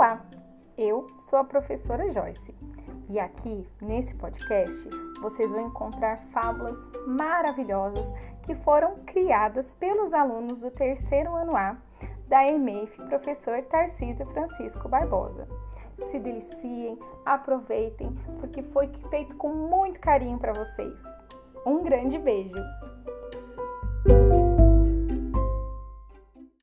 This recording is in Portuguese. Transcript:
Olá, eu sou a professora Joyce e aqui nesse podcast vocês vão encontrar fábulas maravilhosas que foram criadas pelos alunos do terceiro ano A da EMEIF, professor Tarcísio Francisco Barbosa. Se deliciem, aproveitem, porque foi feito com muito carinho para vocês. Um grande beijo!